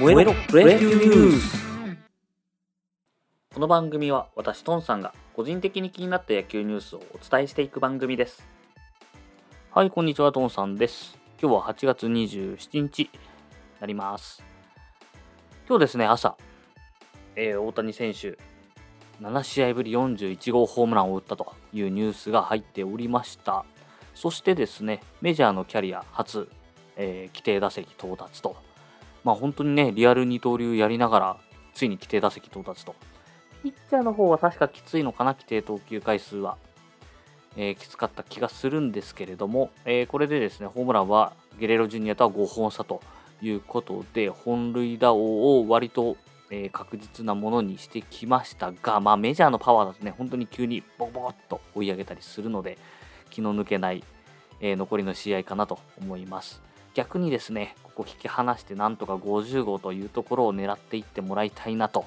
燃えろプロ野球ニュースこの番組は私トンさんが個人的に気になった野球ニュースをお伝えしていく番組です。はいこんにちはトンさんです。今日は8月27日になります。今日ですね朝、えー、大谷選手7試合ぶり41号ホームランを打ったというニュースが入っておりました。そしてですねメジャーのキャリア初、えー、規定打席到達とまあ本当にね、リアル二刀流やりながら、ついに規定打席到達と。ピッチャーの方は確かきついのかな、規定投球回数は。えー、きつかった気がするんですけれども、えー、これでですね、ホームランはゲレロジュニアとは5本差ということで、本塁打王を割と、えー、確実なものにしてきましたが、まあメジャーのパワーだとね、本当に急にボコボコっと追い上げたりするので、気の抜けない、え残りの試合かなと思います。逆にですね、ここ引き離してなんとか50号というところを狙っていってもらいたいなと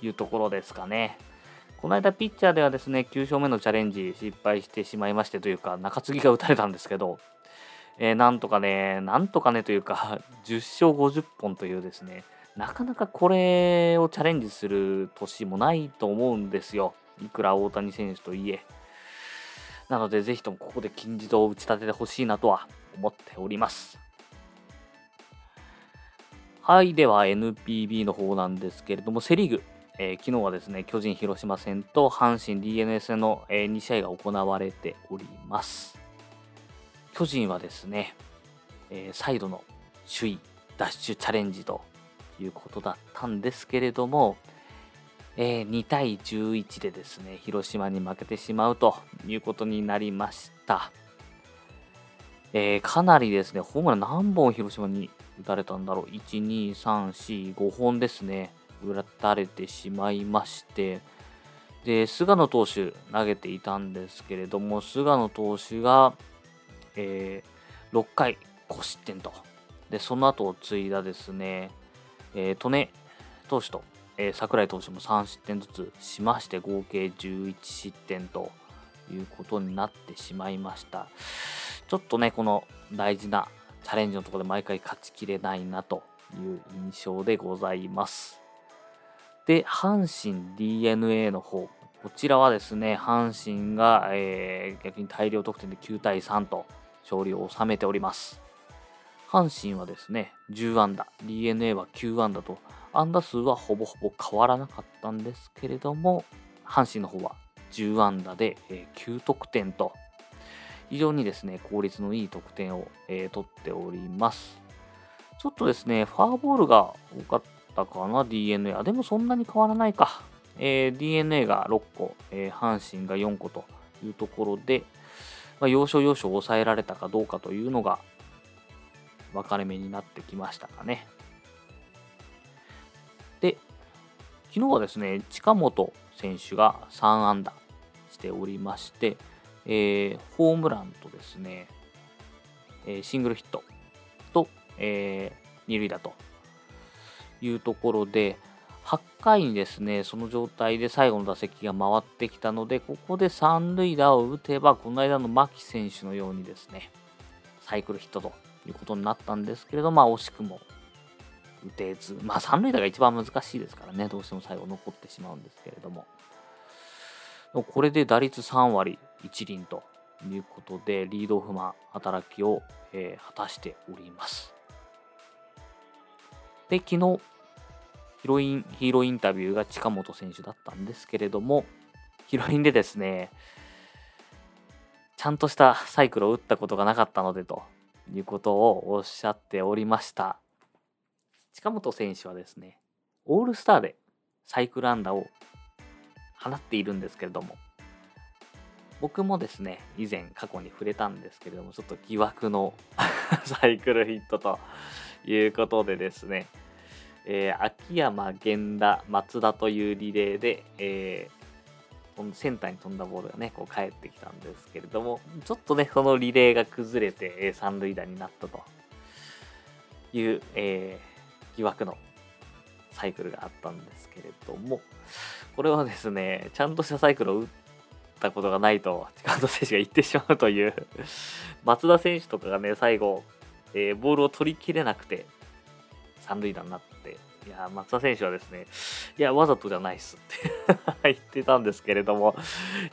いうところですかね。この間ピッチャーではですね、9勝目のチャレンジ失敗してしまいましてというか、中継ぎが打たれたんですけど、えー、なんとかね、なんとかねというか、10勝50本というですね、なかなかこれをチャレンジする年もないと思うんですよ。いくら大谷選手といえ。なので、ぜひともここで金字塔を打ち立ててほしいなとは思っております。はい、では NPB の方なんですけれども、セ・リーグ、えー、昨日はですね、巨人・広島戦と阪神 DNA 戦の、えー、2試合が行われております。巨人はですね、えー、再度の首位奪取チャレンジということだったんですけれども、えー、2対11でですね、広島に負けてしまうということになりました。えー、かなりですね、ホームラン何本広島に打たれたんだろう。1、2、3、4、5本ですね。打たれてしまいまして、で、菅野投手投げていたんですけれども、菅野投手が、えー、6回5失点と。で、その後を継いだですね、えー、利根投手と、えー、櫻井投手も3失点ずつしまして、合計11失点ということになってしまいました。ちょっとね、この大事なチャレンジのところで毎回勝ちきれないなという印象でございます。で、阪神 DNA の方、こちらはですね、阪神が、えー、逆に大量得点で9対3と勝利を収めております。阪神はですね、10安打、DNA は9安打と、安打数はほぼほぼ変わらなかったんですけれども、阪神の方は10安打で、えー、9得点と非常にですね、効率のいい得点を、えー、取っております。ちょっとですね、ファーボールが多かったかな、DNA。あ、でもそんなに変わらないか。えー、DNA が6個、えー、阪神が4個というところで、まあ、要所要所抑えられたかどうかというのが分かれ目になってきましたかね。で、昨日はですね、近本選手が3安打しておりまして、えー、ホームランとですね、え、シングルヒットと、えー、二塁打というところで、8回にですね、その状態で最後の打席が回ってきたので、ここで三塁打を打てば、この間の牧選手のようにですね、サイクルヒットということになったんですけれど、まあ惜しくも打てず、まあ三塁打が一番難しいですからね、どうしても最後残ってしまうんですけれども。これで打率3割1厘ということで、リードオフマン働きを、えー、果たしております。で、昨日、ヒロイン、ヒーローインタビューが近本選手だったんですけれども、ヒロインでですね、ちゃんとしたサイクルを打ったことがなかったのでということをおっしゃっておりました。近本選手はですね、オールスターでサイクル安打を放っているんですけれども、僕もですね、以前過去に触れたんですけれども、ちょっと疑惑の サイクルヒットということでですね、えー、秋山、源田、松田というリレーで、えー、センターに飛んだボールがね、こう帰ってきたんですけれども、ちょっとね、そのリレーが崩れて、えー、三塁打になったという、えー、疑惑のサイクルがあったんですけれども、これはですね、ちゃんとしたサイクルを打ったことがないと、近本選手が言ってしまうという。松田選手とかがね、最後、えー、ボールを取りきれなくて、三塁打になって、いや、松田選手はですね、いや、わざとじゃないっすって 言ってたんですけれども、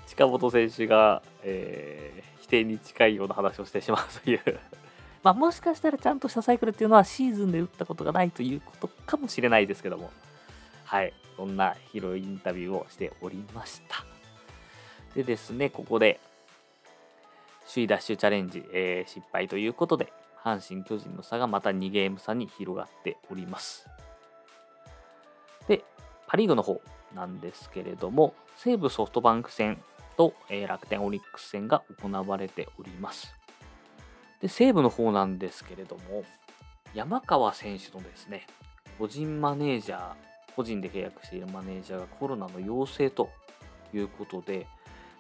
近本選手が、えー、否定に近いような話をしてしまうという。まあ、もしかしたらちゃんとしたサイクルっていうのはシーズンで打ったことがないということかもしれないですけども、はい、そんな広いインタビューをしておりました。でですね、ここで、首位ダッシュチャレンジ、えー、失敗ということで、阪神・巨人の差がまた2ゲーム差に広がっております。で、パ・リーグの方なんですけれども、西武ソフトバンク戦と、えー、楽天オリックス戦が行われております。で、西武の方なんですけれども、山川選手のですね、個人マネージャー、個人で契約しているマネージャーがコロナの陽性ということで、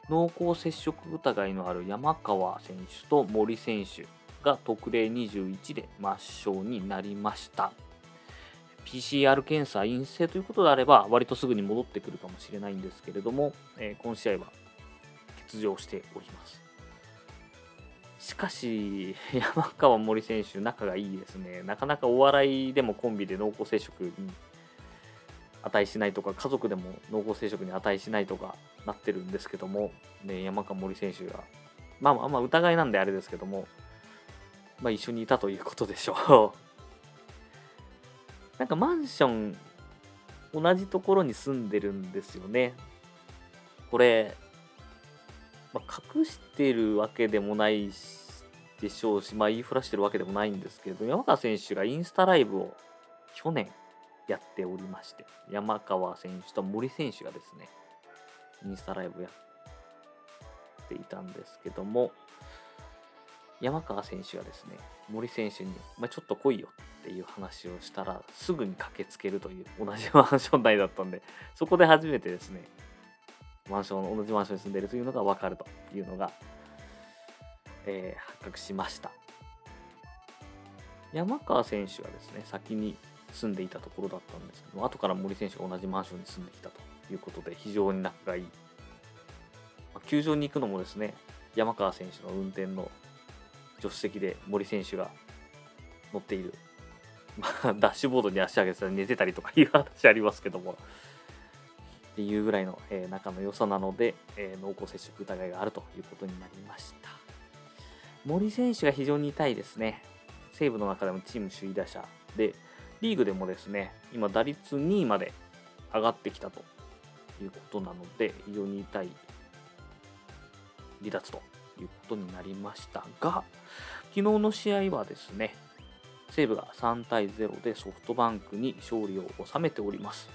濃厚接触疑いのある山川選手と森選手が特例21で抹消になりました。PCR 検査陰性ということであれば、割とすぐに戻ってくるかもしれないんですけれども、えー、今試合は欠場しております。しかし、山川森選手、仲がいいですね。なかなかお笑いでもコンビで濃厚接触に値しないとか、家族でも濃厚接触に値しないとかなってるんですけども、ね、山川森選手が、まあまあまあ疑いなんであれですけども、まあ一緒にいたということでしょう。なんかマンション、同じところに住んでるんですよね。これ、まあ、隠してるわけでもないでしょうし、まあ、言いふらしてるわけでもないんですけど、山川選手がインスタライブを去年やっておりまして、山川選手と森選手がですね、インスタライブやっていたんですけども、山川選手がですね、森選手に、まあ、ちょっと来いよっていう話をしたら、すぐに駆けつけるという同じマンション内だったんで、そこで初めてですね、マンション、同じマンションに住んでいるというのが分かるというのが、えー、発覚しました。山川選手はですね、先に住んでいたところだったんですけど、後から森選手が同じマンションに住んできたということで、非常に仲がいい。まあ、球場に行くのもですね、山川選手の運転の助手席で森選手が乗っている、まあ、ダッシュボードに足上げて寝てたりとかいう話ありますけども、っていうぐらいの、えー、仲の良さなので、えー、濃厚接触疑いがあるということになりました。森選手が非常に痛いですね。西武の中でもチーム首位打者で、リーグでもですね、今打率2位まで上がってきたということなので、非常に痛い離脱ということになりましたが、昨日の試合はですね、西武が3対0でソフトバンクに勝利を収めております。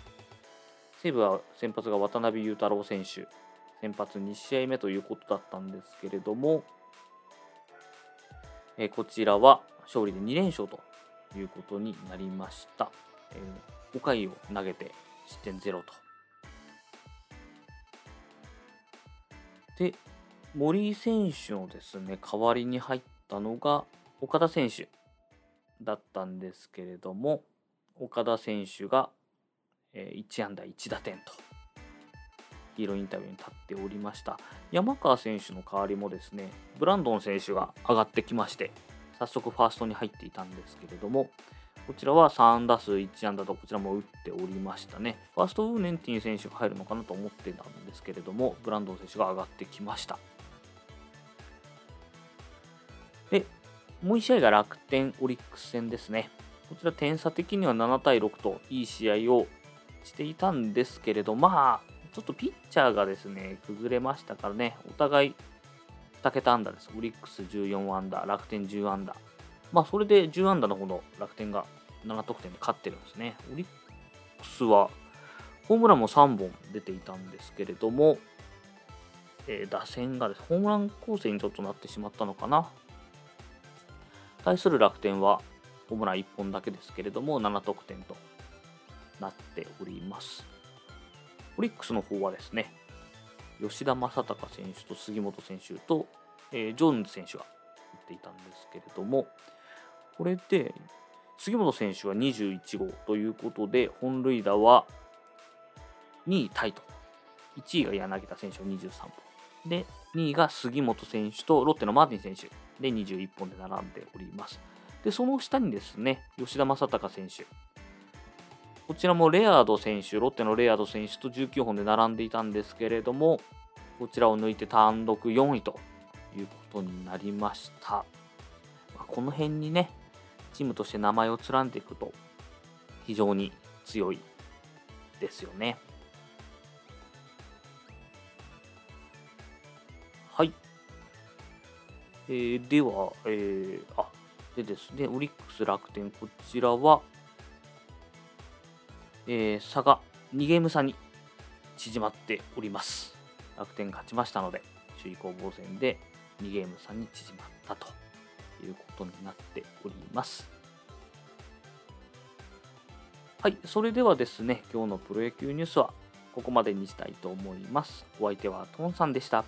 西武は先発が渡辺裕太郎選手、先発2試合目ということだったんですけれども、え、こちらは勝利で2連勝ということになりました。えー、5回を投げて失点0と。で、森選手のですね、代わりに入ったのが岡田選手だったんですけれども、岡田選手がえ1安打1打点とヒーローインタビューに立っておりました山川選手の代わりもですねブランドン選手が上がってきまして早速ファーストに入っていたんですけれどもこちらは3打数1安打とこちらも打っておりましたね。ファーストウーネンティン選手が入るのかなと思ってたんですけれどもブランドン選手が上がってきました。でもう1試合が楽天オリックス戦ですね。こちら点差的には7対6といい試合をしていたんですけれど、まあ、ちょっとピッチャーがですね、崩れましたからね、お互い2桁安打です。オリックス14安打、楽天10安打。まあ、それで10安打のほど楽天が7得点で勝ってるんですね。オリックスはホームランも3本出ていたんですけれども、えー、打線がです、ホームラン構成にちょっとなってしまったのかな。対する楽天はホームラン1本だけですけれども、7得点となっております。オリックスの方はですね、吉田正尚選手と杉本選手と、えー、ジョーンズ選手が打っていたんですけれども、これで杉本選手は21号ということで、本塁打は2位タイと。1位が柳田選手は23本。で、2位が杉本選手とロッテのマーティン選手で21本で並んでおります。で、その下にですね、吉田正尚選手、こちらもレアード選手、ロッテのレアード選手と19本で並んでいたんですけれども、こちらを抜いて単独4位ということになりました。ま、この辺にね、チームとして名前を連ねていくと非常に強いですよね。はい。えー、では、えー、あ、でですね、オリックス楽天、こちらは、えー、差が2ゲーム差に縮まっております。楽天勝ちましたので、首位攻防戦で2ゲーム差に縮まったということになっております。はい、それではですね、今日のプロ野球ニュースはここまでにしたいと思います。お相手はトンさんでした。